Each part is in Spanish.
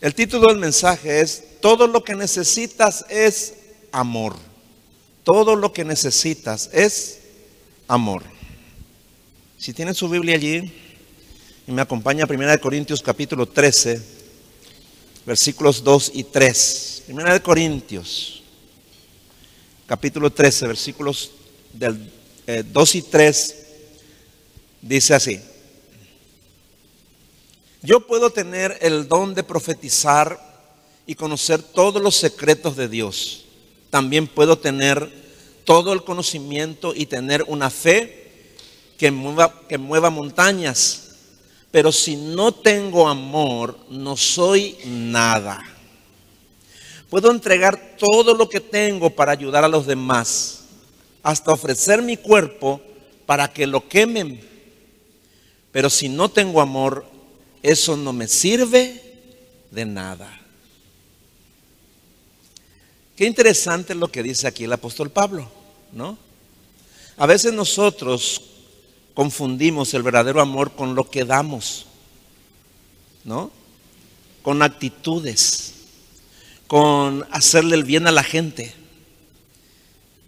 El título del mensaje es, todo lo que necesitas es amor. Todo lo que necesitas es amor. Si tienen su Biblia allí y me acompaña a 1 Corintios capítulo 13, versículos 2 y 3. 1 Corintios capítulo 13, versículos del 2 eh, y 3, dice así. Yo puedo tener el don de profetizar y conocer todos los secretos de Dios. También puedo tener todo el conocimiento y tener una fe que mueva, que mueva montañas. Pero si no tengo amor, no soy nada. Puedo entregar todo lo que tengo para ayudar a los demás, hasta ofrecer mi cuerpo para que lo quemen. Pero si no tengo amor, eso no me sirve de nada. Qué interesante lo que dice aquí el apóstol Pablo, ¿no? A veces nosotros confundimos el verdadero amor con lo que damos, ¿no? Con actitudes, con hacerle el bien a la gente,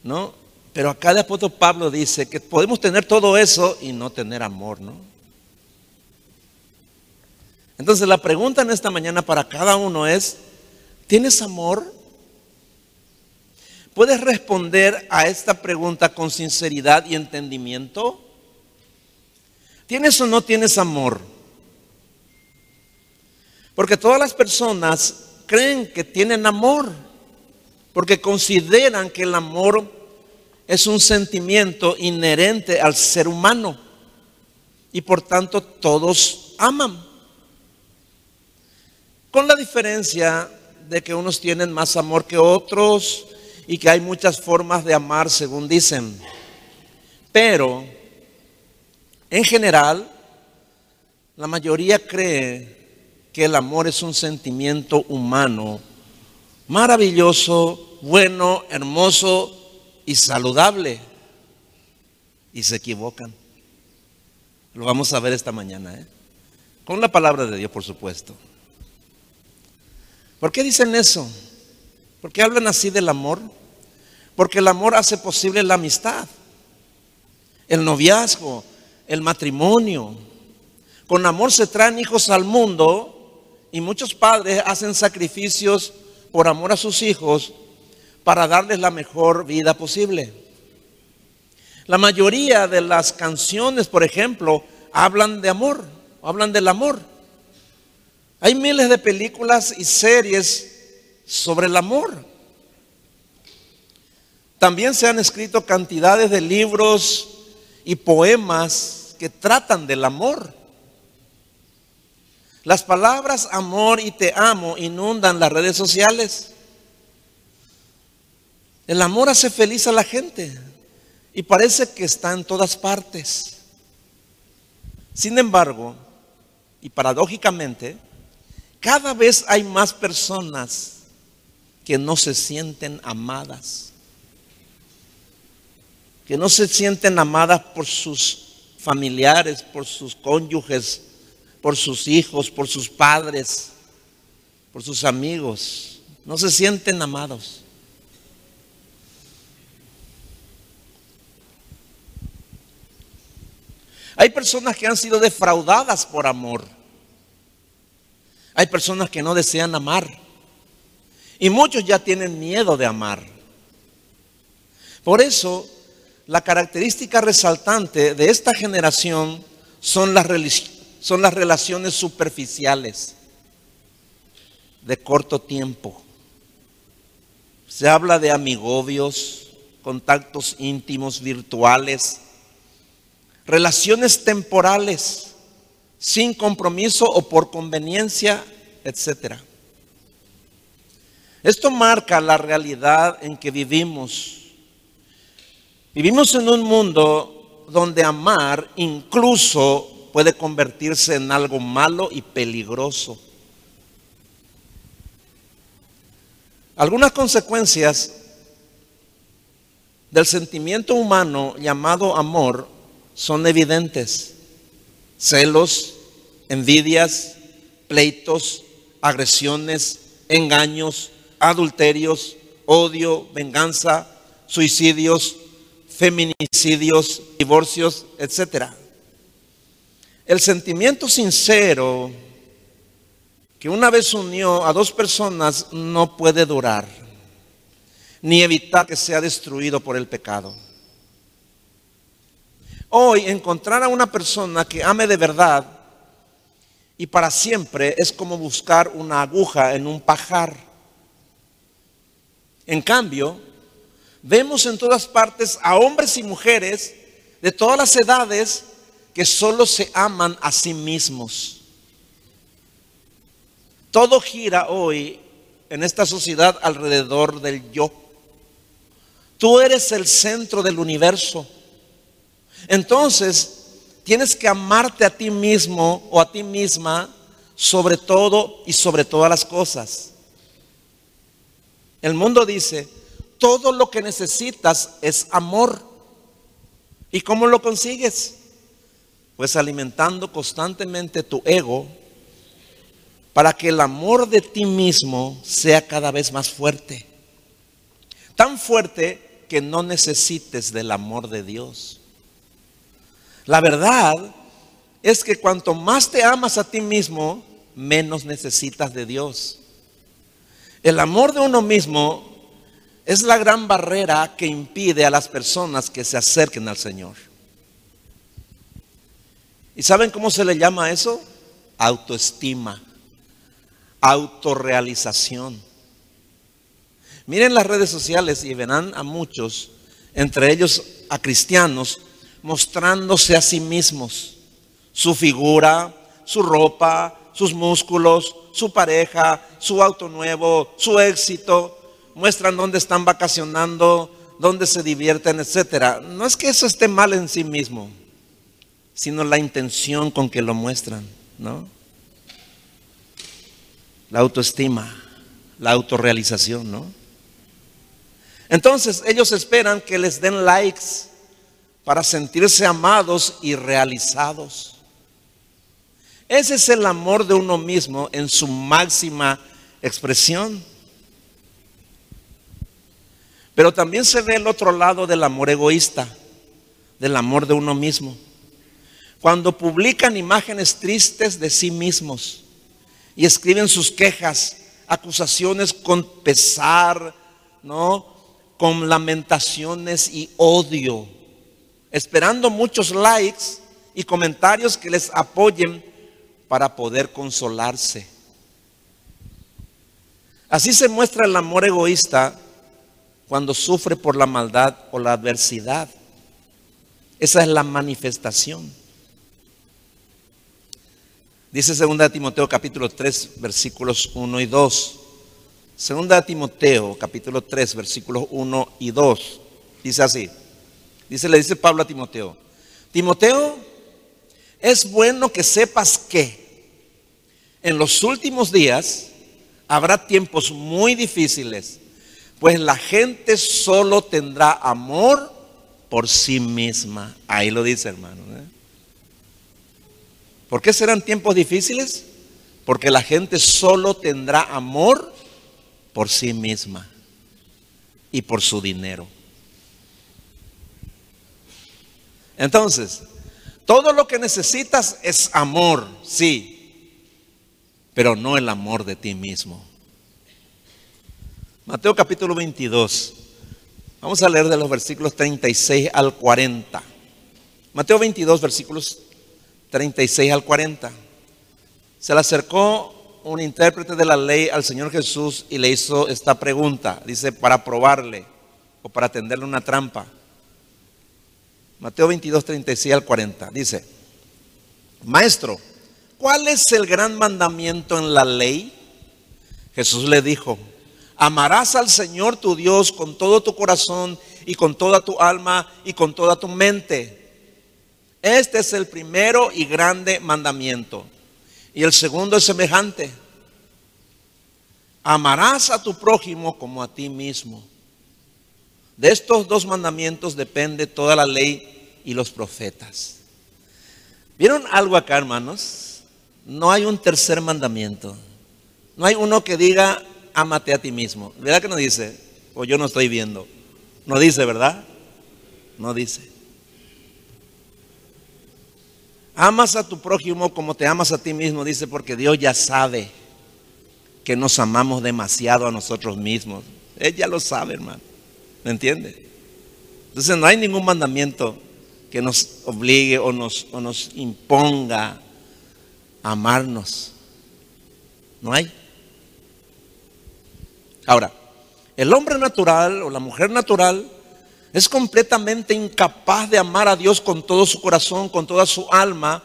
¿no? Pero acá el apóstol Pablo dice que podemos tener todo eso y no tener amor, ¿no? Entonces la pregunta en esta mañana para cada uno es, ¿tienes amor? ¿Puedes responder a esta pregunta con sinceridad y entendimiento? ¿Tienes o no tienes amor? Porque todas las personas creen que tienen amor, porque consideran que el amor es un sentimiento inherente al ser humano y por tanto todos aman. Con la diferencia de que unos tienen más amor que otros y que hay muchas formas de amar según dicen. Pero, en general, la mayoría cree que el amor es un sentimiento humano maravilloso, bueno, hermoso y saludable. Y se equivocan. Lo vamos a ver esta mañana, ¿eh? con la palabra de Dios, por supuesto. ¿Por qué dicen eso? ¿Por qué hablan así del amor? Porque el amor hace posible la amistad, el noviazgo, el matrimonio. Con amor se traen hijos al mundo y muchos padres hacen sacrificios por amor a sus hijos para darles la mejor vida posible. La mayoría de las canciones, por ejemplo, hablan de amor, hablan del amor. Hay miles de películas y series sobre el amor. También se han escrito cantidades de libros y poemas que tratan del amor. Las palabras amor y te amo inundan las redes sociales. El amor hace feliz a la gente y parece que está en todas partes. Sin embargo, y paradójicamente, cada vez hay más personas que no se sienten amadas, que no se sienten amadas por sus familiares, por sus cónyuges, por sus hijos, por sus padres, por sus amigos. No se sienten amados. Hay personas que han sido defraudadas por amor. Hay personas que no desean amar. Y muchos ya tienen miedo de amar. Por eso, la característica resaltante de esta generación son las, son las relaciones superficiales de corto tiempo. Se habla de amigobios, contactos íntimos virtuales, relaciones temporales sin compromiso o por conveniencia, etc. Esto marca la realidad en que vivimos. Vivimos en un mundo donde amar incluso puede convertirse en algo malo y peligroso. Algunas consecuencias del sentimiento humano llamado amor son evidentes celos, envidias, pleitos, agresiones, engaños, adulterios, odio, venganza, suicidios, feminicidios, divorcios, etc. El sentimiento sincero que una vez unió a dos personas no puede durar, ni evitar que sea destruido por el pecado. Hoy encontrar a una persona que ame de verdad y para siempre es como buscar una aguja en un pajar. En cambio, vemos en todas partes a hombres y mujeres de todas las edades que solo se aman a sí mismos. Todo gira hoy en esta sociedad alrededor del yo. Tú eres el centro del universo. Entonces, tienes que amarte a ti mismo o a ti misma sobre todo y sobre todas las cosas. El mundo dice, todo lo que necesitas es amor. ¿Y cómo lo consigues? Pues alimentando constantemente tu ego para que el amor de ti mismo sea cada vez más fuerte. Tan fuerte que no necesites del amor de Dios. La verdad es que cuanto más te amas a ti mismo, menos necesitas de Dios. El amor de uno mismo es la gran barrera que impide a las personas que se acerquen al Señor. ¿Y saben cómo se le llama eso? Autoestima, autorrealización. Miren las redes sociales y verán a muchos, entre ellos a cristianos, mostrándose a sí mismos, su figura, su ropa, sus músculos, su pareja, su auto nuevo, su éxito, muestran dónde están vacacionando, dónde se divierten, etcétera. No es que eso esté mal en sí mismo, sino la intención con que lo muestran, ¿no? La autoestima, la autorrealización, ¿no? Entonces ellos esperan que les den likes para sentirse amados y realizados. Ese es el amor de uno mismo en su máxima expresión. Pero también se ve el otro lado del amor egoísta, del amor de uno mismo. Cuando publican imágenes tristes de sí mismos y escriben sus quejas, acusaciones con pesar, ¿no? Con lamentaciones y odio, esperando muchos likes y comentarios que les apoyen para poder consolarse. Así se muestra el amor egoísta cuando sufre por la maldad o la adversidad. Esa es la manifestación. Dice 2 Timoteo capítulo 3 versículos 1 y 2. 2 Timoteo capítulo 3 versículos 1 y 2. Dice así. Dice, le dice Pablo a Timoteo. Timoteo, es bueno que sepas que en los últimos días habrá tiempos muy difíciles pues la gente solo tendrá amor por sí misma. Ahí lo dice hermano. ¿eh? ¿Por qué serán tiempos difíciles? Porque la gente solo tendrá amor por sí misma y por su dinero. Entonces, todo lo que necesitas es amor, sí, pero no el amor de ti mismo. Mateo capítulo 22. Vamos a leer de los versículos 36 al 40. Mateo 22, versículos 36 al 40. Se le acercó un intérprete de la ley al Señor Jesús y le hizo esta pregunta. Dice, para probarle o para tenderle una trampa. Mateo 22, 36 al 40. Dice, Maestro, ¿cuál es el gran mandamiento en la ley? Jesús le dijo, Amarás al Señor tu Dios con todo tu corazón y con toda tu alma y con toda tu mente. Este es el primero y grande mandamiento. Y el segundo es semejante. Amarás a tu prójimo como a ti mismo. De estos dos mandamientos depende toda la ley y los profetas. ¿Vieron algo acá, hermanos? No hay un tercer mandamiento. No hay uno que diga, ámate a ti mismo. ¿Verdad que no dice? O yo no estoy viendo. No dice, ¿verdad? No dice. Amas a tu prójimo como te amas a ti mismo, dice, porque Dios ya sabe que nos amamos demasiado a nosotros mismos. Él ya lo sabe, hermano. ¿Me entiende? Entonces no hay ningún mandamiento que nos obligue o nos, o nos imponga a amarnos. No hay. Ahora, el hombre natural o la mujer natural es completamente incapaz de amar a Dios con todo su corazón, con toda su alma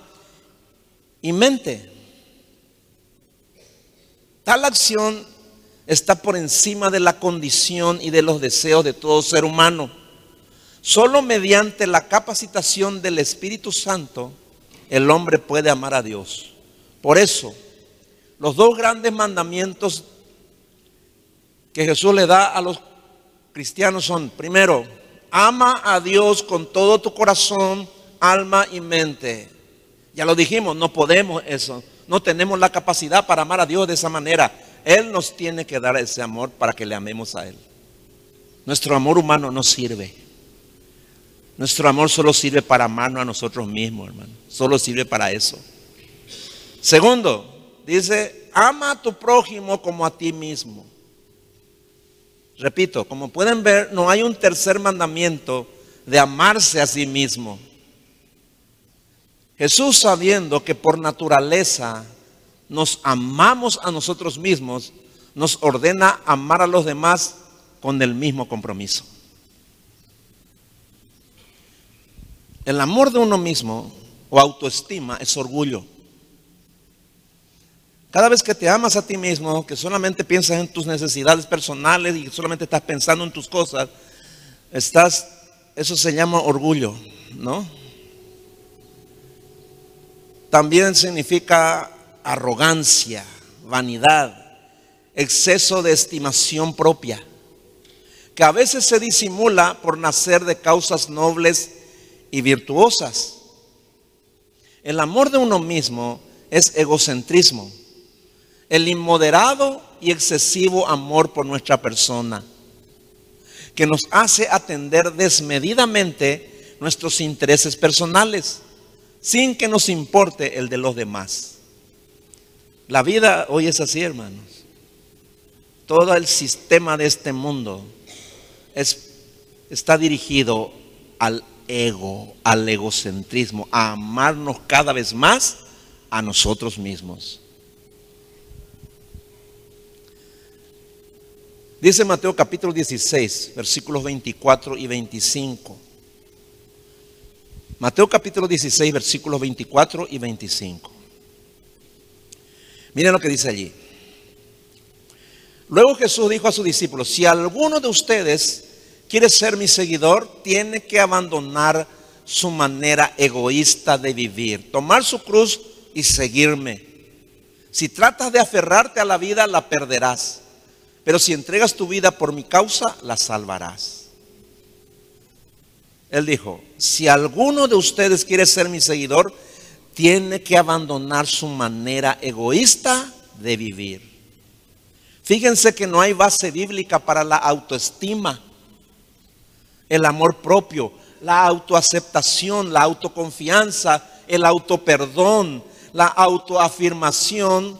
y mente. Tal acción está por encima de la condición y de los deseos de todo ser humano. Solo mediante la capacitación del Espíritu Santo el hombre puede amar a Dios. Por eso, los dos grandes mandamientos que Jesús le da a los cristianos son, primero, ama a Dios con todo tu corazón, alma y mente. Ya lo dijimos, no podemos eso. No tenemos la capacidad para amar a Dios de esa manera. Él nos tiene que dar ese amor para que le amemos a Él. Nuestro amor humano no sirve. Nuestro amor solo sirve para amarnos a nosotros mismos, hermano. Solo sirve para eso. Segundo, dice, ama a tu prójimo como a ti mismo. Repito, como pueden ver, no hay un tercer mandamiento de amarse a sí mismo. Jesús sabiendo que por naturaleza nos amamos a nosotros mismos, nos ordena amar a los demás con el mismo compromiso. El amor de uno mismo o autoestima es orgullo. Cada vez que te amas a ti mismo, que solamente piensas en tus necesidades personales y solamente estás pensando en tus cosas, estás, eso se llama orgullo, ¿no? También significa arrogancia, vanidad, exceso de estimación propia, que a veces se disimula por nacer de causas nobles y virtuosas. El amor de uno mismo es egocentrismo, el inmoderado y excesivo amor por nuestra persona, que nos hace atender desmedidamente nuestros intereses personales, sin que nos importe el de los demás. La vida hoy es así, hermanos. Todo el sistema de este mundo es, está dirigido al ego, al egocentrismo, a amarnos cada vez más a nosotros mismos. Dice Mateo capítulo 16, versículos 24 y 25. Mateo capítulo 16, versículos 24 y 25. Miren lo que dice allí. Luego Jesús dijo a sus discípulos, si alguno de ustedes quiere ser mi seguidor, tiene que abandonar su manera egoísta de vivir, tomar su cruz y seguirme. Si tratas de aferrarte a la vida, la perderás. Pero si entregas tu vida por mi causa, la salvarás. Él dijo, si alguno de ustedes quiere ser mi seguidor, tiene que abandonar su manera egoísta de vivir. Fíjense que no hay base bíblica para la autoestima el amor propio, la autoaceptación, la autoconfianza, el autoperdón, la autoafirmación,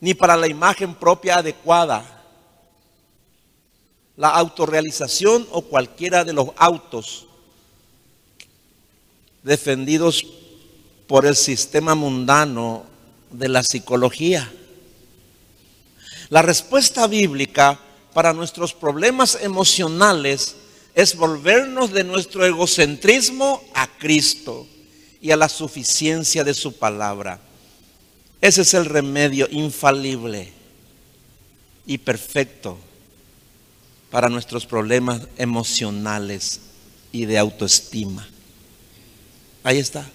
ni para la imagen propia adecuada, la autorrealización o cualquiera de los autos defendidos por el sistema mundano de la psicología. La respuesta bíblica para nuestros problemas emocionales es volvernos de nuestro egocentrismo a Cristo y a la suficiencia de su palabra. Ese es el remedio infalible y perfecto para nuestros problemas emocionales y de autoestima. Ahí está.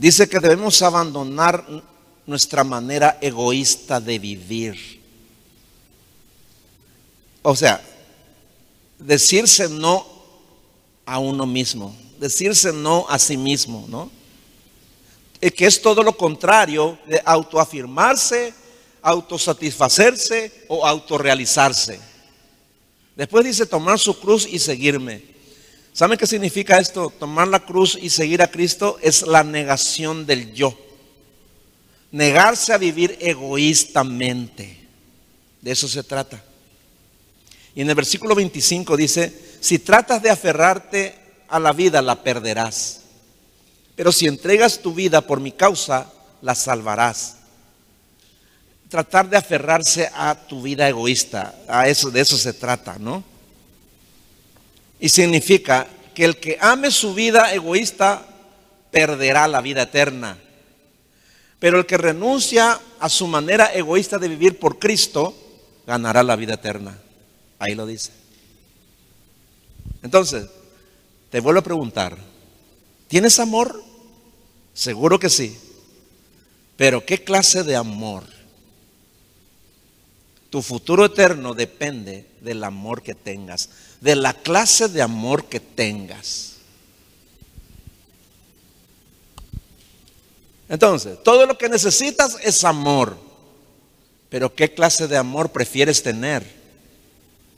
Dice que debemos abandonar nuestra manera egoísta de vivir o sea, decirse no a uno mismo, decirse no a sí mismo, ¿no? eh, que es todo lo contrario de autoafirmarse, autosatisfacerse o autorrealizarse. Después dice tomar su cruz y seguirme. ¿Saben qué significa esto? Tomar la cruz y seguir a Cristo es la negación del yo. Negarse a vivir egoístamente. De eso se trata. Y en el versículo 25 dice, si tratas de aferrarte a la vida, la perderás. Pero si entregas tu vida por mi causa, la salvarás. Tratar de aferrarse a tu vida egoísta, a eso, de eso se trata, ¿no? Y significa que el que ame su vida egoísta perderá la vida eterna. Pero el que renuncia a su manera egoísta de vivir por Cristo, ganará la vida eterna. Ahí lo dice. Entonces, te vuelvo a preguntar, ¿tienes amor? Seguro que sí. Pero ¿qué clase de amor? Tu futuro eterno depende del amor que tengas, de la clase de amor que tengas. Entonces, todo lo que necesitas es amor. Pero ¿qué clase de amor prefieres tener?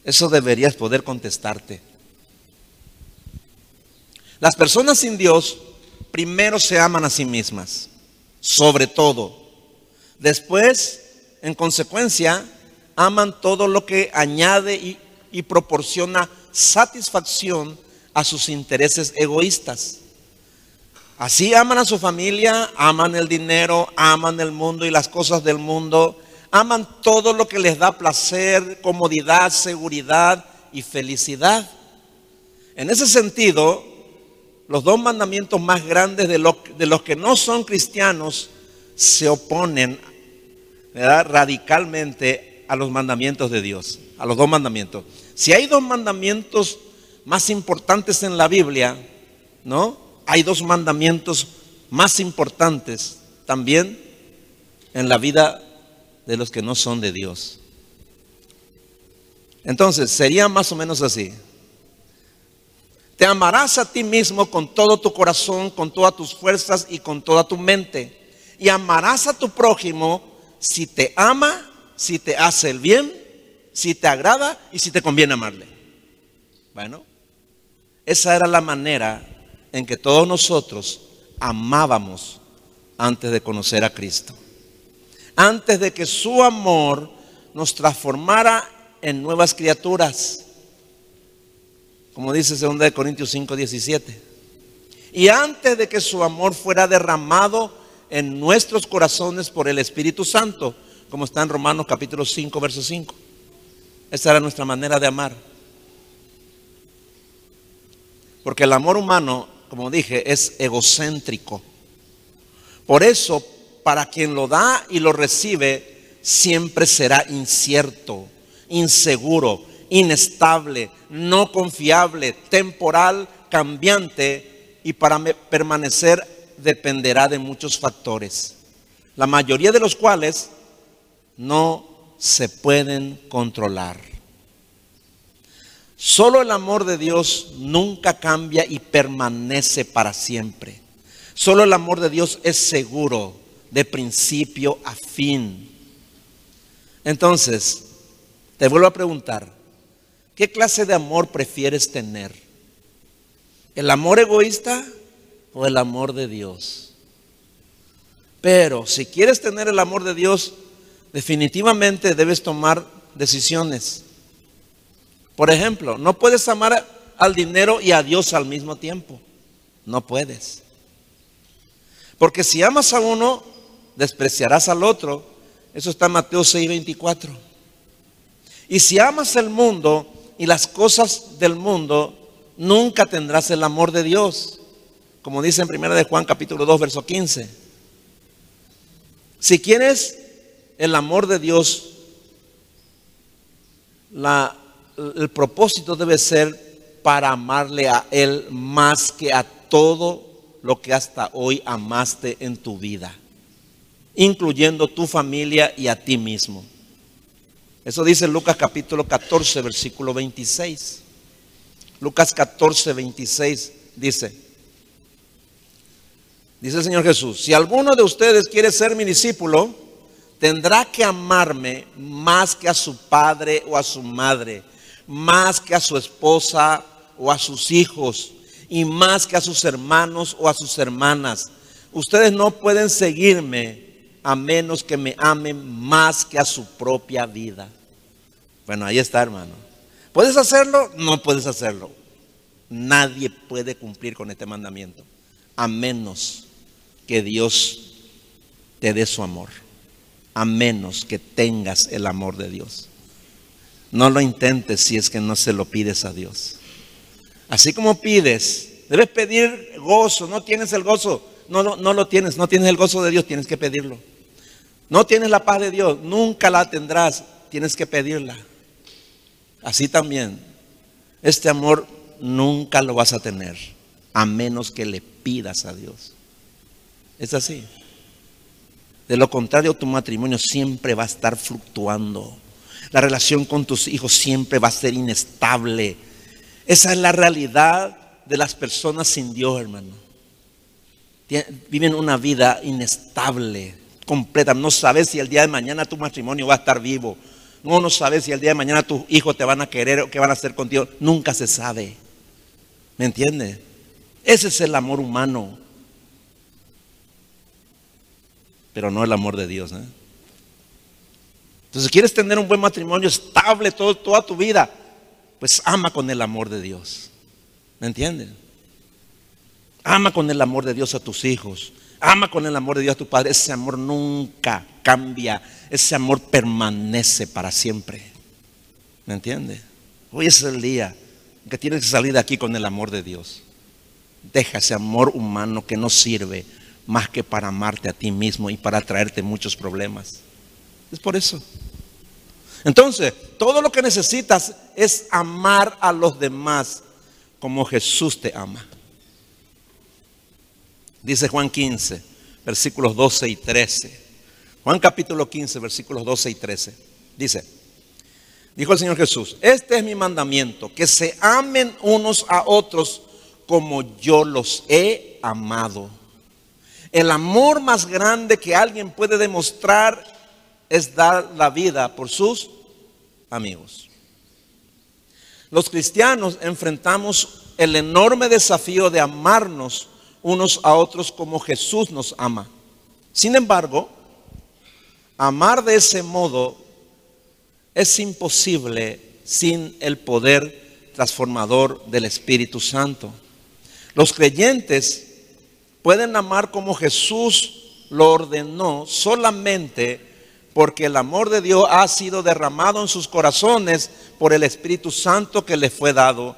Eso deberías poder contestarte. Las personas sin Dios primero se aman a sí mismas, sobre todo. Después, en consecuencia, aman todo lo que añade y, proporciona satisfacción a sus intereses egoístas. Así aman a su familia, aman el dinero, aman el mundo y las cosas del mundo, aman todo lo que les da placer, comodidad, seguridad y felicidad. En ese sentido, los dos mandamientos más grandes de los, que no son cristianos se oponen radicalmente a los mandamientos de Dios, a los dos mandamientos. Si hay dos mandamientos más importantes en la Biblia, ¿no? Hay dos mandamientos más importantes también en la vida de los que no son de Dios. Entonces, sería más o menos así. Te amarás a ti mismo con todo tu corazón, con todas tus fuerzas y con toda tu mente. Y amarás a tu prójimo si te ama, si te hace el bien, si te agrada y si te conviene amarle. Bueno, esa era la manera en que todos nosotros amábamos antes de conocer a Cristo antes de que su amor nos transformara en nuevas criaturas. Como dice 2 Corintios 5, 17. Y antes de que su amor fuera derramado en nuestros corazones por el Espíritu Santo, como está en Romanos capítulo 5, verso 5. Esa era nuestra manera de amar. Porque el amor humano, como dije, es egocéntrico. Por eso para quien lo da y lo recibe, siempre será incierto, inseguro, inestable, no confiable, temporal, cambiante y para permanecer dependerá de muchos factores, la mayoría de los cuales no se pueden controlar. Solo el amor de Dios nunca cambia y permanece para siempre. Solo el amor de Dios es seguro, de principio a fin. Entonces, te vuelvo a preguntar, ¿qué clase de amor prefieres tener? ¿El amor egoísta o el amor de Dios? Pero si quieres tener el amor de Dios, definitivamente debes tomar decisiones. Por ejemplo, no puedes amar al dinero y a Dios al mismo tiempo. No puedes. Porque si amas a uno, despreciarás al otro. Eso está en Mateo 6:24. Y si amas el mundo y las cosas del mundo, nunca tendrás el amor de Dios. Como dice en 1 de Juan capítulo 2, verso 15. Si quieres el amor de Dios, la, el propósito debe ser para amarle a Él más que a todo lo que hasta hoy amaste en tu vida incluyendo tu familia y a ti mismo. Eso dice Lucas capítulo 14, versículo 26. Lucas 14, 26 dice, Dice el Señor Jesús, si alguno de ustedes quiere ser mi discípulo, tendrá que amarme más que a su padre o a su madre, más que a su esposa o a sus hijos, y más que a sus hermanos o a sus hermanas. Ustedes no pueden seguirme a menos que me amen más que a su propia vida. Bueno, ahí está, hermano. ¿Puedes hacerlo? No puedes hacerlo. Nadie puede cumplir con este mandamiento, a menos que Dios te dé su amor, a menos que tengas el amor de Dios. No lo intentes si es que no se lo pides a Dios. Así como pides, debes pedir gozo, no tienes el gozo, no, no, no lo tienes, no tienes el gozo de Dios, tienes que pedirlo. No tienes la paz de Dios, nunca la tendrás, tienes que pedirla. Así también, este amor nunca lo vas a tener, a menos que le pidas a Dios. Es así. De lo contrario, tu matrimonio siempre va a estar fluctuando. La relación con tus hijos siempre va a ser inestable. Esa es la realidad de las personas sin Dios, hermano. Viven una vida inestable completa. No sabes si el día de mañana tu matrimonio va a estar vivo. No, no sabes si el día de mañana tus hijos te van a querer o qué van a hacer contigo. Nunca se sabe. ¿Me entiendes? Ese es el amor humano. Pero no el amor de Dios. ¿eh? Entonces, ¿quieres tener un buen matrimonio estable todo, toda tu vida? Pues ama con el amor de Dios. ¿Me entiendes? Ama con el amor de Dios a tus hijos. Ama con el amor de Dios a tu Padre. Ese amor nunca cambia. Ese amor permanece para siempre. ¿Me entiende? Hoy es el día que tienes que salir de aquí con el amor de Dios. Deja ese amor humano que no sirve más que para amarte a ti mismo y para traerte muchos problemas. Es por eso. Entonces, todo lo que necesitas es amar a los demás como Jesús te ama. Dice Juan 15, versículos 12 y 13. Juan capítulo 15, versículos 12 y 13. Dice, dijo el Señor Jesús, este es mi mandamiento, que se amen unos a otros como yo los he amado. El amor más grande que alguien puede demostrar es dar la vida por sus amigos. Los cristianos enfrentamos el enorme desafío de amarnos unos a otros como Jesús nos ama. Sin embargo, amar de ese modo es imposible sin el poder transformador del Espíritu Santo. Los creyentes pueden amar como Jesús lo ordenó solamente porque el amor de Dios ha sido derramado en sus corazones por el Espíritu Santo que les fue dado.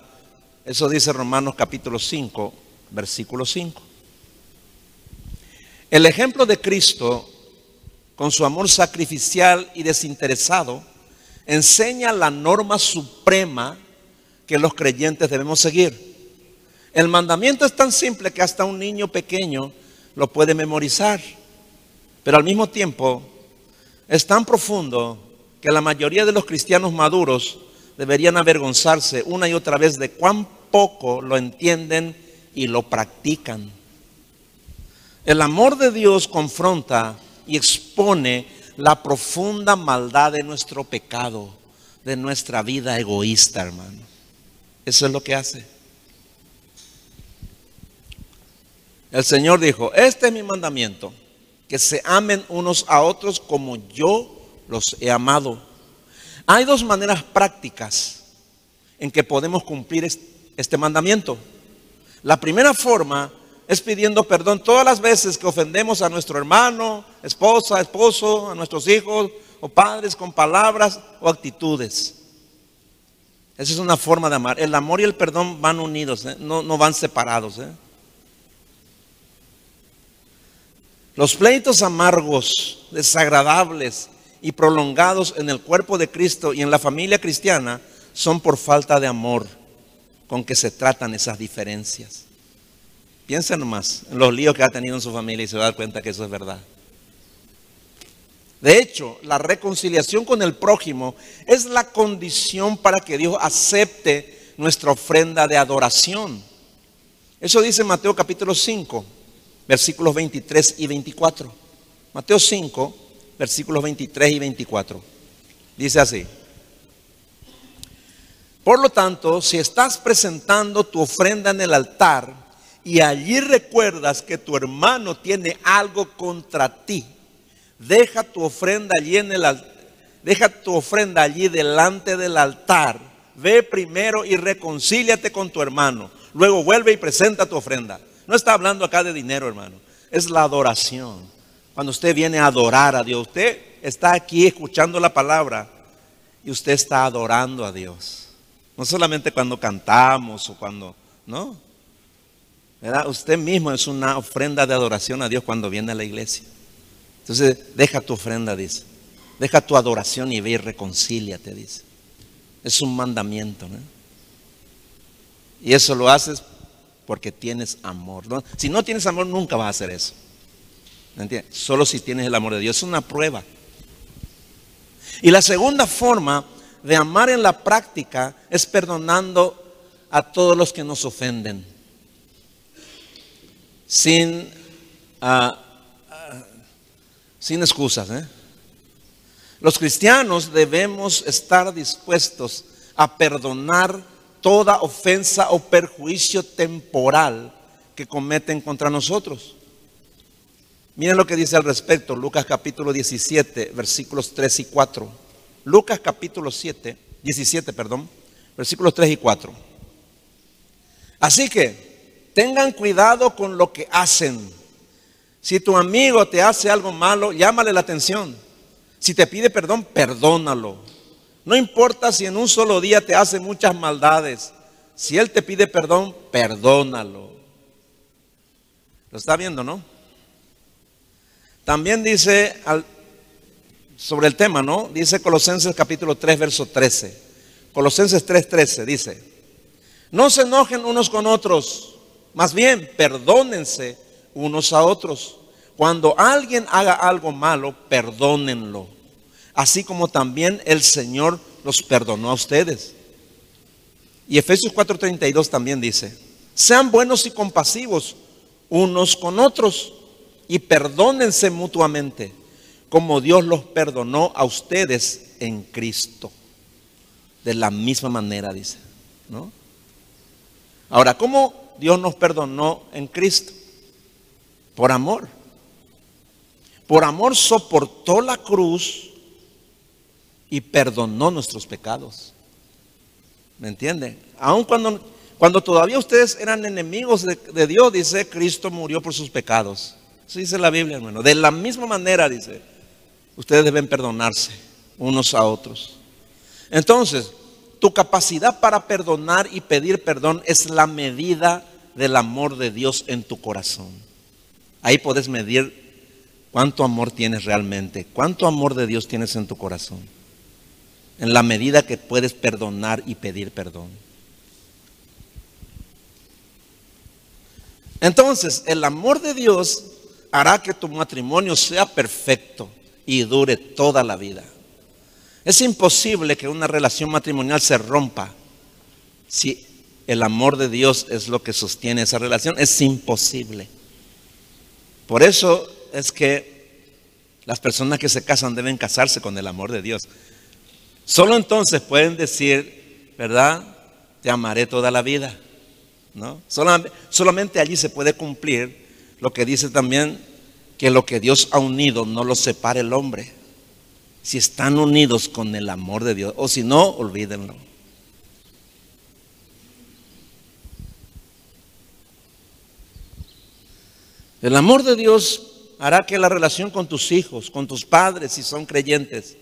Eso dice Romanos capítulo 5, versículo 5. El ejemplo de Cristo, con su amor sacrificial y desinteresado, enseña la norma suprema que los creyentes debemos seguir. El mandamiento es tan simple que hasta un niño pequeño lo puede memorizar, pero al mismo tiempo es tan profundo que la mayoría de los cristianos maduros deberían avergonzarse una y otra vez de cuán poco lo entienden y lo practican. El amor de Dios confronta y expone la profunda maldad de nuestro pecado, de nuestra vida egoísta, hermano. Eso es lo que hace. El Señor dijo, este es mi mandamiento, que se amen unos a otros como yo los he amado. Hay dos maneras prácticas en que podemos cumplir este mandamiento. La primera forma es pidiendo perdón todas las veces que ofendemos a nuestro hermano, esposa, esposo, a nuestros hijos o padres con palabras o actitudes. Esa es una forma de amar. El amor y el perdón van unidos, ¿eh? no, no, van separados. ¿eh? Los pleitos amargos, desagradables y prolongados en el cuerpo de Cristo y en la familia cristiana son por falta de amor con que se tratan esas diferencias. Piensen nomás en los líos que ha tenido en su familia y se va a dar cuenta que eso es verdad. De hecho, la reconciliación con el prójimo es la condición para que Dios acepte nuestra ofrenda de adoración. Eso dice Mateo capítulo 5, versículos 23 y 24. Mateo 5, versículos 23 y 24. Dice así. Por lo tanto, si estás presentando tu ofrenda en el altar y allí recuerdas que tu hermano tiene algo contra ti, deja tu ofrenda allí en el deja tu ofrenda allí delante del altar. Ve primero y reconcíliate con tu hermano. Luego vuelve y presenta tu ofrenda. No está hablando acá de dinero, hermano. Es la adoración. Cuando usted viene a adorar a Dios, usted está aquí escuchando la palabra y usted está adorando a Dios. No solamente cuando cantamos o cuando, no. ¿verdad? Usted mismo es una ofrenda de adoración a Dios cuando viene a la iglesia. Entonces, deja tu ofrenda, dice. Deja tu adoración y ve y reconcíliate, dice. Es un mandamiento. ¿no? Y eso lo haces porque tienes amor. Si no tienes amor, nunca vas a hacer eso. ¿Me entiendes? Solo si tienes el amor de Dios. Es una prueba. Y la segunda forma de amar en la práctica es perdonando a todos los que nos ofenden. Sin, ah, ah, sin excusas. ¿eh? Los cristianos debemos estar dispuestos a perdonar toda ofensa o perjuicio temporal que cometen contra nosotros. Miren lo que dice al respecto Lucas capítulo 17, versículos 3 y 4. Lucas capítulo 7, 17, perdón, versículos 3 y 4. Así que tengan cuidado con lo que hacen. Si tu amigo te hace algo malo, llámale la atención. Si te pide perdón, perdónalo. No importa si en un solo día te hace muchas maldades. Si él te pide perdón, perdónalo. Lo está viendo, ¿no? También dice sobre el tema, ¿no? Dice Colosenses capítulo 3, verso 13. Colosenses 3, 13 dice, no se enojen unos con otros, más bien perdónense unos a otros. Cuando alguien haga algo malo, perdónenlo, así como también el Señor los perdonó a ustedes. Y Efesios 4:32 también dice, sean buenos y compasivos unos con otros y perdónense mutuamente como Dios los perdonó a ustedes en Cristo. De la misma manera, dice. ¿no? Ahora, ¿cómo Dios nos perdonó en Cristo? Por amor. Por amor soportó la cruz y perdonó nuestros pecados. ¿Me entiende? Aun cuando, cuando todavía ustedes eran enemigos de, de Dios, dice, Cristo murió por sus pecados. Eso dice la Biblia, hermano. De la misma manera, dice, ustedes deben perdonarse unos a otros. Entonces, tu capacidad para perdonar y pedir perdón es la medida del amor de Dios en tu corazón. Ahí puedes medir cuánto amor tienes realmente, cuánto amor de Dios tienes en tu corazón. En la medida que puedes perdonar y pedir perdón. Entonces, el amor de Dios hará que tu matrimonio sea perfecto y dure toda la vida. Es imposible que una relación matrimonial se rompa si el amor de Dios es lo que sostiene esa relación. Es imposible. Por eso es que las personas que se casan deben casarse con el amor de Dios. Solo entonces pueden decir, ¿verdad? Te amaré toda la vida. ¿No? solamente allí se puede cumplir lo que dice también que lo que Dios ha unido no lo separe el hombre. Si están unidos con el amor de Dios, o si no, olvídenlo. El amor de Dios hará que la relación con tus hijos, con tus padres, si son creyentes,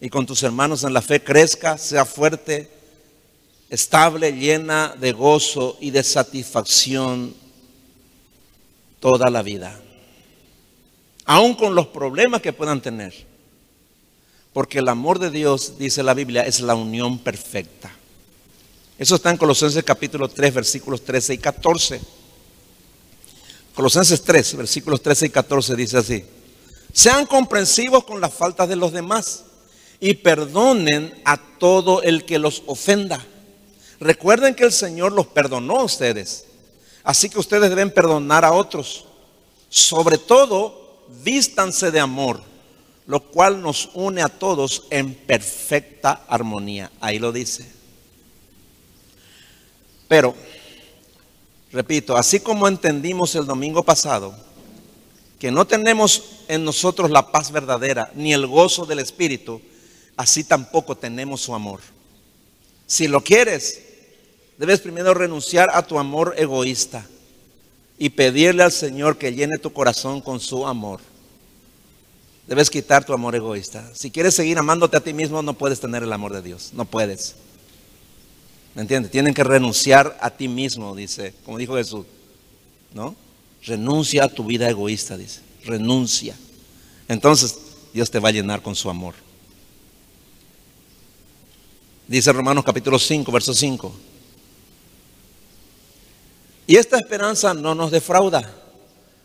y con tus hermanos en la fe crezca, sea fuerte, estable, llena de gozo y de satisfacción toda la vida aun con los problemas que puedan tener. Porque el amor de Dios, dice la Biblia, es la unión perfecta. Eso está en Colosenses capítulo 3, versículos 13 y 14. Colosenses 3, versículos 13 y 14 dice así. Sean comprensivos con las faltas de los demás y perdonen a todo el que los ofenda. Recuerden que el Señor los perdonó a ustedes. Así que ustedes deben perdonar a otros. Sobre todo, vístanse de amor, lo cual nos une a todos en perfecta armonía. Ahí lo dice. Pero, repito, así como entendimos el domingo pasado, que no tenemos en nosotros la paz verdadera ni el gozo del Espíritu, así tampoco tenemos su amor. Si lo quieres, debes primero renunciar a tu amor egoísta y pedirle al Señor que llene tu corazón con su amor. Debes quitar tu amor egoísta. Si quieres seguir amándote a ti mismo, no puedes tener el amor de Dios. No puedes. ¿Me entiendes? Tienen que renunciar a ti mismo, dice, como dijo Jesús. ¿No? Renuncia a tu vida egoísta, dice. Renuncia. Entonces, Dios te va a llenar con su amor. Dice Romanos capítulo 5, verso 5. Y esta esperanza no nos defrauda,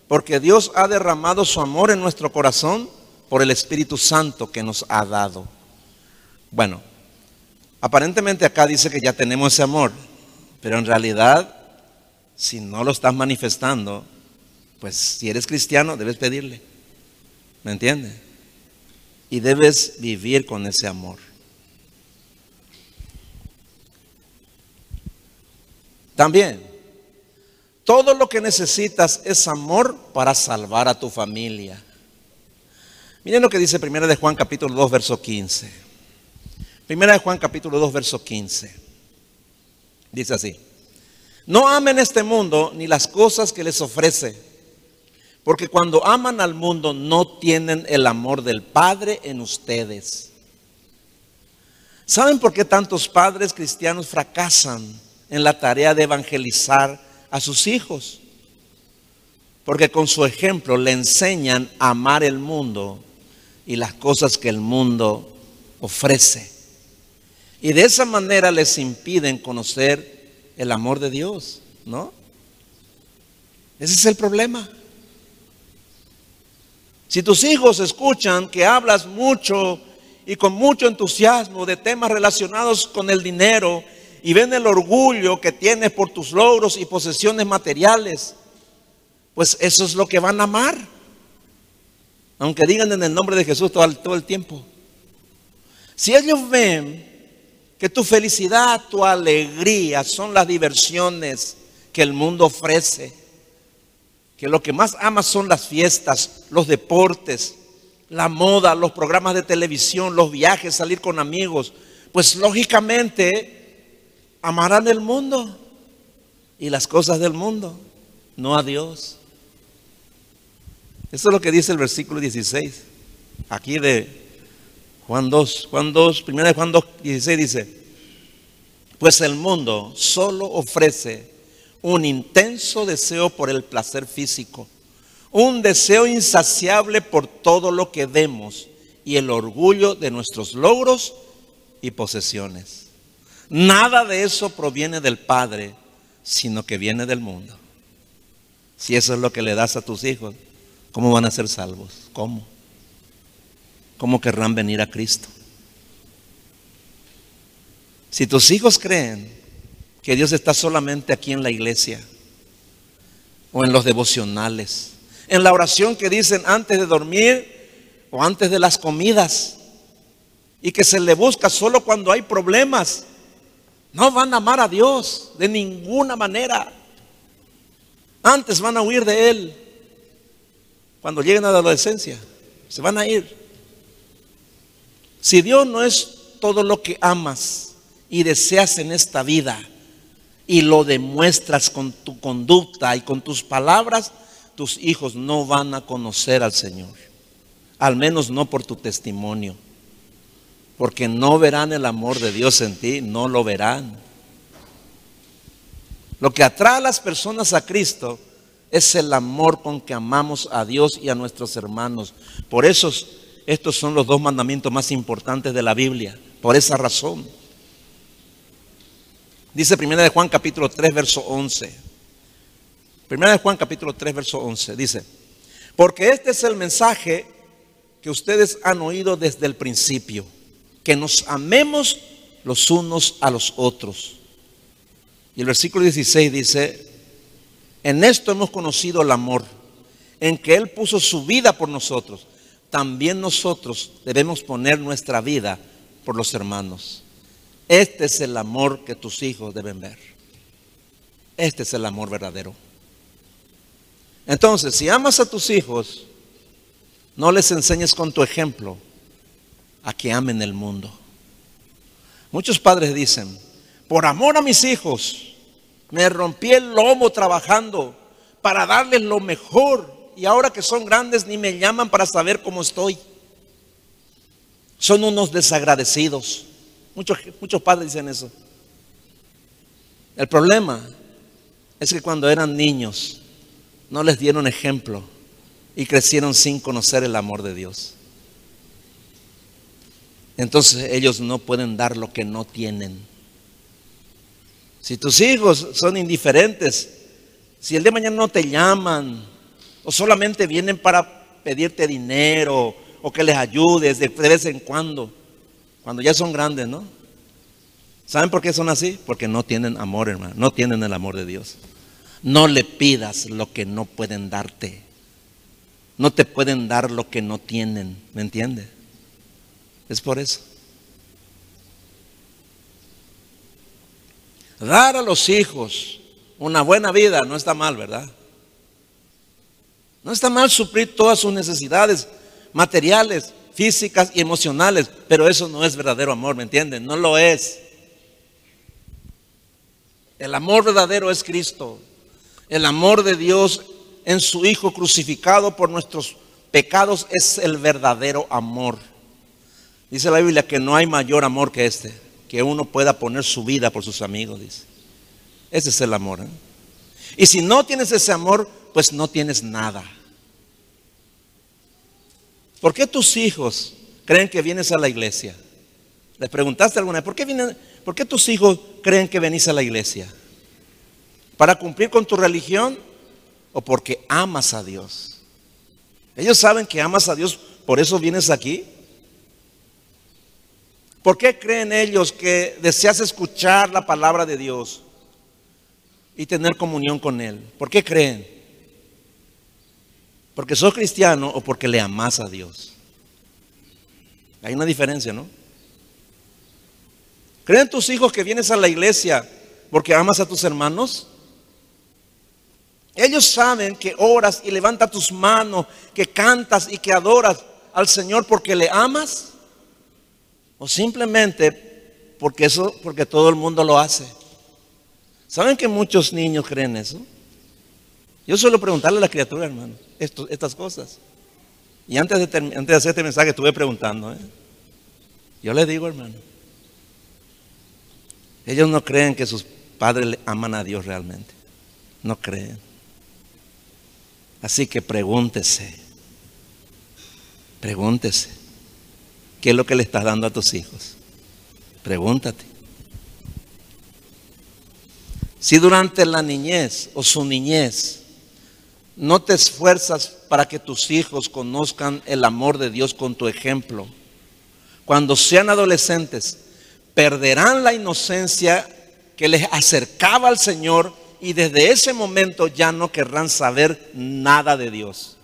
porque Dios ha derramado su amor en nuestro corazón por el Espíritu Santo que nos ha dado. Bueno, aparentemente acá dice que ya tenemos ese amor, pero en realidad, si no lo estás manifestando, pues si eres cristiano debes pedirle. ¿Me entiendes? Y debes vivir con ese amor. También, todo lo que necesitas es amor para salvar a tu familia. Miren lo que dice Primera de Juan capítulo 2 verso 15. Primera de Juan capítulo 2 verso 15. Dice así. No amen este mundo ni las cosas que les ofrece, porque cuando aman al mundo no tienen el amor del Padre en ustedes. ¿Saben por qué tantos padres cristianos fracasan en la tarea de evangelizar a sus hijos. Porque con su ejemplo le enseñan a amar el mundo y las cosas que el mundo ofrece. Y de esa manera les impiden conocer el amor de Dios, ¿no? Ese es el problema. Si tus hijos escuchan que hablas mucho y con mucho entusiasmo de temas relacionados con el dinero y ven el orgullo que tienes por tus logros y posesiones materiales, pues eso es lo que van a amar. Aunque digan en el nombre de Jesús todo el, todo el tiempo. Si ellos ven que tu felicidad, tu alegría son las diversiones que el mundo ofrece, que lo que más amas son las fiestas, los deportes, la moda, los programas de televisión, los viajes, salir con amigos, pues lógicamente amarán el mundo y las cosas del mundo, no a Dios. Eso es lo que dice el versículo 16, aquí de Juan 2. Juan 2, primera de Juan 2, 16 dice, pues el mundo solo ofrece un intenso deseo por el placer físico, un deseo insaciable por todo lo que vemos y el orgullo de nuestros logros y posesiones. Nada de eso proviene del Padre, sino que viene del mundo. Si eso es lo que le das a tus hijos, ¿cómo van a ser salvos? ¿Cómo? ¿Cómo querrán venir a Cristo? Si tus hijos creen que Dios está solamente aquí en la iglesia o en los devocionales, en la oración que dicen antes de dormir o antes de las comidas, y que se le busca solo cuando hay problemas, no van a amar a Dios de ninguna manera. Antes van a huir de Él. Cuando lleguen a la adolescencia, se van a ir. Si Dios no es todo lo que amas y deseas en esta vida y lo demuestras con tu conducta y con tus palabras, tus hijos no van a conocer al Señor. Al menos no por tu testimonio porque no verán el amor de Dios en ti, no lo verán. Lo que atrae a las personas a Cristo es el amor con que amamos a Dios y a nuestros hermanos. Por eso estos son los dos mandamientos más importantes de la Biblia, por esa razón. Dice Primera de Juan capítulo 3 verso 11. Primera de Juan capítulo 3 verso 11 dice, porque este es el mensaje que ustedes han oído desde el principio que nos amemos los unos a los otros. Y el versículo 16 dice, en esto hemos conocido el amor, en que Él puso su vida por nosotros, también nosotros debemos poner nuestra vida por los hermanos. Este es el amor que tus hijos deben ver. Este es el amor verdadero. Entonces, si amas a tus hijos, no les enseñes con tu ejemplo a que amen el mundo. Muchos padres dicen, por amor a mis hijos, me rompí el lomo trabajando para darles lo mejor y ahora que son grandes ni me llaman para saber cómo estoy. Son unos desagradecidos. Muchos, muchos padres dicen eso. El problema es que cuando eran niños no les dieron ejemplo y crecieron sin conocer el amor de Dios. Entonces ellos no pueden dar lo que no tienen. Si tus hijos son indiferentes, si el de mañana no te llaman, o solamente vienen para pedirte dinero o que les ayudes de, vez en cuando, cuando ya son grandes, ¿no? ¿Saben por qué son así? Porque no tienen amor, hermano, no tienen el amor de Dios. No le pidas lo que no pueden darte. No te pueden dar lo que no tienen, ¿me entiendes? Es por eso. Dar a los hijos una buena vida no está mal, ¿verdad? No está mal suplir todas sus necesidades materiales, físicas y emocionales, pero eso no es verdadero amor, ¿me entienden? No lo es. El amor verdadero es Cristo. El amor de Dios en su Hijo crucificado por nuestros pecados es el verdadero amor. Dice la Biblia que no hay mayor amor que este, que uno pueda poner su vida por sus amigos, dice. Ese es el amor. ¿eh? Y si no tienes ese amor, pues no tienes nada. ¿Por qué tus hijos creen que vienes a la iglesia? ¿Les preguntaste alguna vez, ¿por qué, ¿por qué tus hijos creen que venís a la iglesia? ¿Para cumplir con tu religión o porque amas a Dios? Ellos saben que amas a Dios, por eso vienes aquí. ¿Por qué creen ellos que deseas escuchar la palabra de Dios y tener comunión con Él? ¿Por qué creen? ¿Porque sos cristiano o porque le amas a Dios? Hay una diferencia, ¿no? ¿Creen tus hijos que vienes a la iglesia porque amas a tus hermanos? Ellos saben que oras y levantas tus manos, que cantas y que adoras al Señor porque le amas o simplemente porque eso porque todo el mundo lo hace. ¿Saben que muchos niños creen eso? Yo suelo preguntarle a la criatura, hermano, estas cosas. Y antes de, antes de hacer este mensaje estuve preguntando. ¿eh? Yo le digo, hermano, ellos no creen que sus padres aman a Dios realmente. No creen. Así que pregúntese, pregúntese, ¿qué es lo que le estás dando a tus hijos? Pregúntate. Si durante la niñez o su niñez no te esfuerzas para que tus hijos conozcan el amor de Dios con tu ejemplo, cuando sean adolescentes, perderán la inocencia que les acercaba al Señor y desde ese momento ya no querrán saber nada de Dios.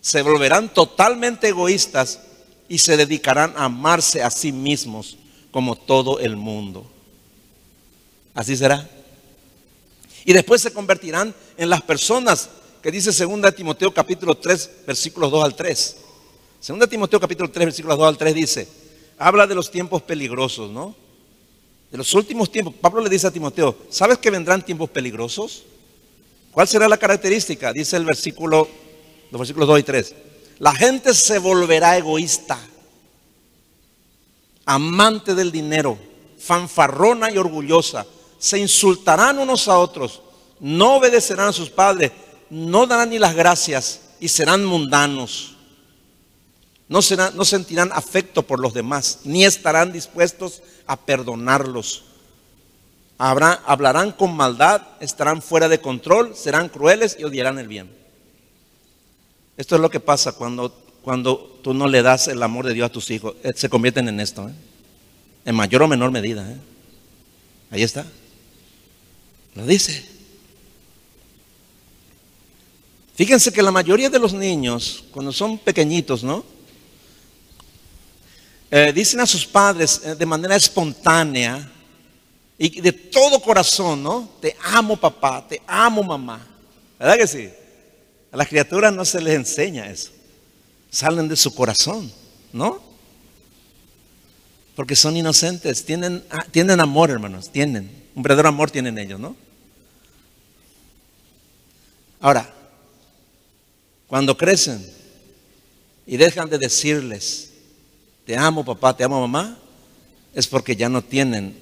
Se volverán totalmente egoístas y se dedicarán a amarse a sí mismos como todo el mundo. Así será. Y después se convertirán en las personas que dice 2 Timoteo capítulo 3 versículos 2 al 3. 2 Timoteo capítulo 3 versículos 2 al 3 dice, habla de los tiempos peligrosos, ¿no? de los últimos tiempos. Pablo le dice a Timoteo, ¿sabes que vendrán tiempos peligrosos? ¿Cuál será la característica? Dice el versículo, los versículos 2 y 3. La gente se volverá egoísta, amante del dinero, fanfarrona y orgullosa. Se insultarán unos a otros, no obedecerán a sus padres, no darán ni las gracias y serán mundanos no, no sentirán afecto por los demás, ni estarán dispuestos a perdonarlos. hablarán con maldad, estarán fuera de control, serán crueles y odiarán el bien. Esto es lo que pasa cuando, cuando tú no le das el amor de Dios a tus hijos. Eh, se convierten en esto, ¿eh? en mayor o menor medida. ¿eh? Ahí está. Lo dice. Fíjense que la mayoría de los niños, cuando son pequeñitos, ¿no? Dicen a sus padres de manera espontánea y de todo corazón, ¿no? Te amo papá, te amo mamá. ¿Verdad que sí? A las criaturas no se les enseña eso. Salen de su corazón, ¿no? Porque son inocentes, tienen, ah, tienen amor, hermanos, tienen. Un verdadero amor tienen ellos, ¿no? Ahora, cuando crecen y dejan de decirles, te amo papá, te amo mamá, es porque ya no tienen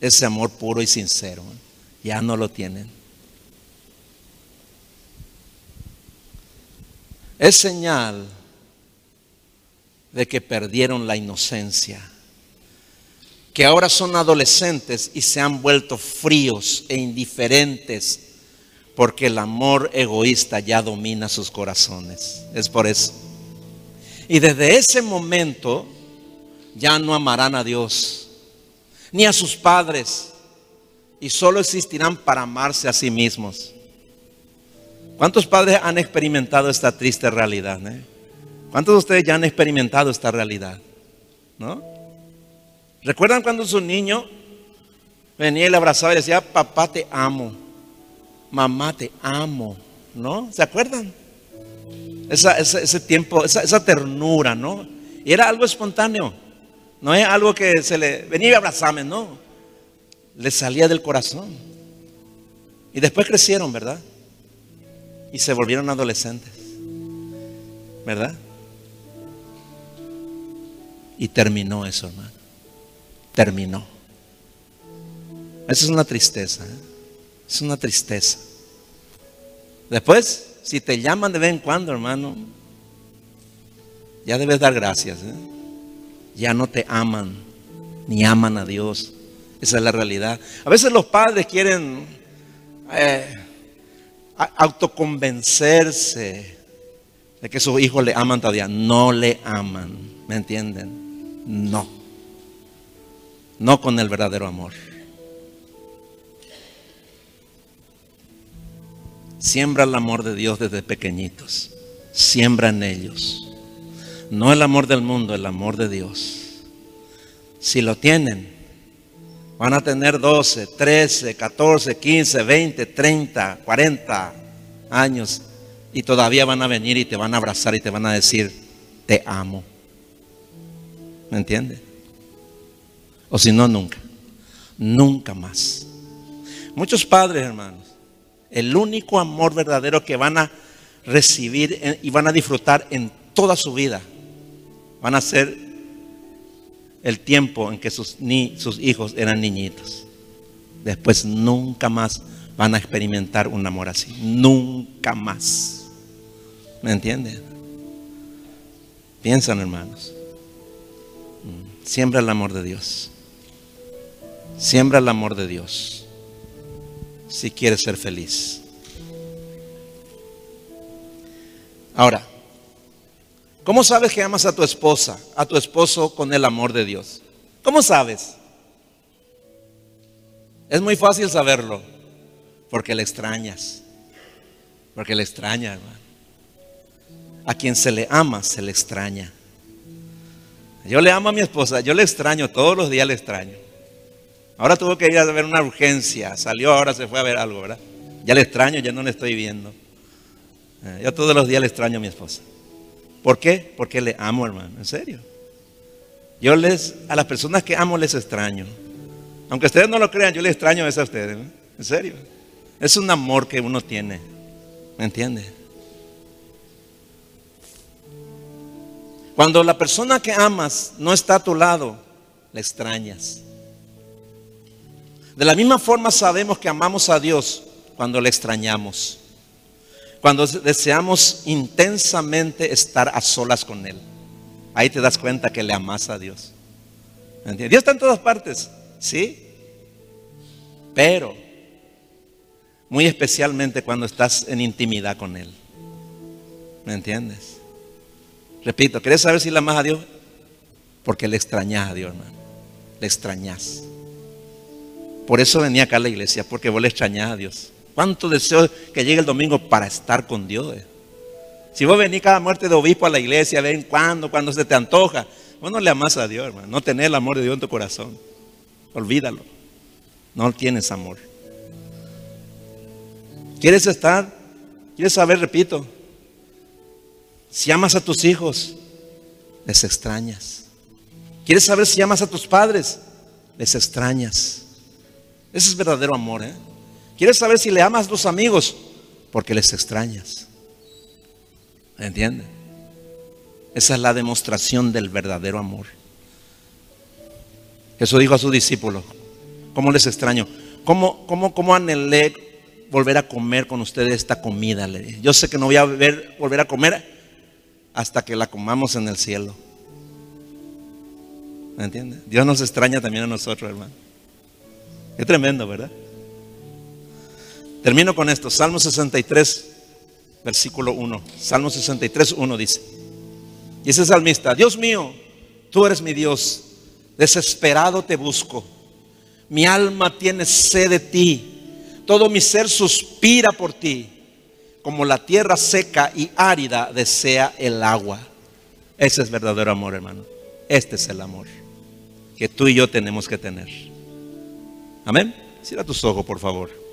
ese amor puro y sincero. Ya no lo tienen. Es señal de que perdieron la inocencia, que ahora son adolescentes y se han vuelto fríos e indiferentes porque el amor egoísta ya domina sus corazones. Es por eso. Y desde ese momento ya no amarán a Dios, ni a sus padres, y solo existirán para amarse a sí mismos. ¿Cuántos padres han experimentado esta triste realidad? Eh? ¿Cuántos de ustedes ya han experimentado esta realidad? ¿No? ¿Recuerdan cuando su niño venía y le abrazaba y decía, papá te amo? mamá te amo, ¿no? ¿Se acuerdan? ese tiempo, esa, ternura, ¿no? Y era algo espontáneo, no es algo que se le venía y abrazame, no. Le salía del corazón. Y después crecieron, ¿verdad? Y se volvieron adolescentes, ¿verdad? Y terminó eso, hermano. Terminó. Esa es una tristeza. ¿eh? Es una tristeza. Después, si te llaman de vez en cuando, hermano, ya debes dar gracias. ¿eh? Ya no te aman, ni aman a Dios. Esa es la realidad. A veces los padres quieren eh, autoconvencerse de que sus hijos le aman todavía. No le aman. ¿Me entienden? No. No con el verdadero amor. Siembra el amor de Dios desde pequeñitos. Siembra en ellos. No el amor del mundo, el amor de Dios. Si lo tienen, van a tener 12, 13, 14, 15, 20, 30, 40 años y todavía van a venir y te van a abrazar y te van a decir, te amo. ¿Me entiendes? O si no, nunca. Nunca más. Muchos padres, hermanos, el único amor verdadero que van a recibir y van a disfrutar en toda su vida. Van a ser el tiempo en que sus, sus hijos eran niñitos. Después nunca más van a experimentar un amor así. Nunca más. ¿Me entienden? Piensan, hermanos. Siembra el amor de Dios. Siembra el amor de Dios si quieres ser feliz. Ahora, ¿cómo sabes que amas a tu esposa, a tu esposo con el amor de Dios? ¿Cómo sabes? Es muy fácil saberlo, porque le extrañas, porque le extraña, hermano. A quien se le ama, se le extraña. Yo le amo a mi esposa, yo le extraño, todos los días le extraño. Ahora tuvo que ir a ver una urgencia. Salió, ahora se fue a ver algo, ¿verdad? Ya le extraño, ya no le estoy viendo. Eh, yo todos los días le extraño a mi esposa. ¿Por qué? Porque le amo, hermano. En serio. Yo les, a las personas que amo les extraño. Aunque ustedes no lo crean, yo les extraño a ustedes. En serio. Es un amor que uno tiene. ¿Me entiende? Cuando la persona que amas no está a tu lado, le extrañas. De la misma forma sabemos que amamos a Dios cuando le extrañamos. Cuando deseamos intensamente estar a solas con Él. Ahí te das cuenta que le amas a Dios. Dios está en todas partes, ¿sí? Pero, muy especialmente cuando estás en intimidad con Él. ¿Me entiendes? Repito, ¿quieres saber si le amas a Dios? Porque le extrañas a Dios, hermano. Le extrañas. Por eso venía acá a la iglesia, porque vos le extrañás a Dios. ¿Cuánto deseo que llegue el domingo para estar con Dios? Si vos venís cada muerte de obispo a la iglesia, ven cuando, cuando se te antoja, vos no le amas a Dios, hermano. No tenés el amor de Dios en tu corazón. Olvídalo. No tienes amor. ¿Quieres estar? ¿Quieres saber? Repito. Si amas a tus hijos, les extrañas. ¿Quieres saber si amas a tus padres? Les extrañas. Ese es verdadero amor. ¿eh? ¿Quieres saber si le amas a tus amigos? Porque les extrañas. ¿Entiendes? Esa es la demostración del verdadero amor. Jesús dijo a sus discípulos, ¿cómo les extraño? ¿Cómo, cómo, cómo anhelé volver a comer con ustedes esta comida? Yo sé que no voy a ver- volver a comer hasta que la comamos en el cielo. ¿Me entiendes? Dios nos extraña también a nosotros, hermano. Qué tremendo, ¿verdad? Termino con esto. Salmo 63, versículo 1. Salmo 63, 1 dice. Y ese salmista, Dios mío, tú eres mi Dios, desesperado te busco. Mi alma tiene sed de ti, todo mi ser suspira por ti, como la tierra seca y árida desea el agua. Ese es verdadero amor, hermano. Este es el amor que tú y yo tenemos que tener. Amén. Cierra tus ojos, por favor.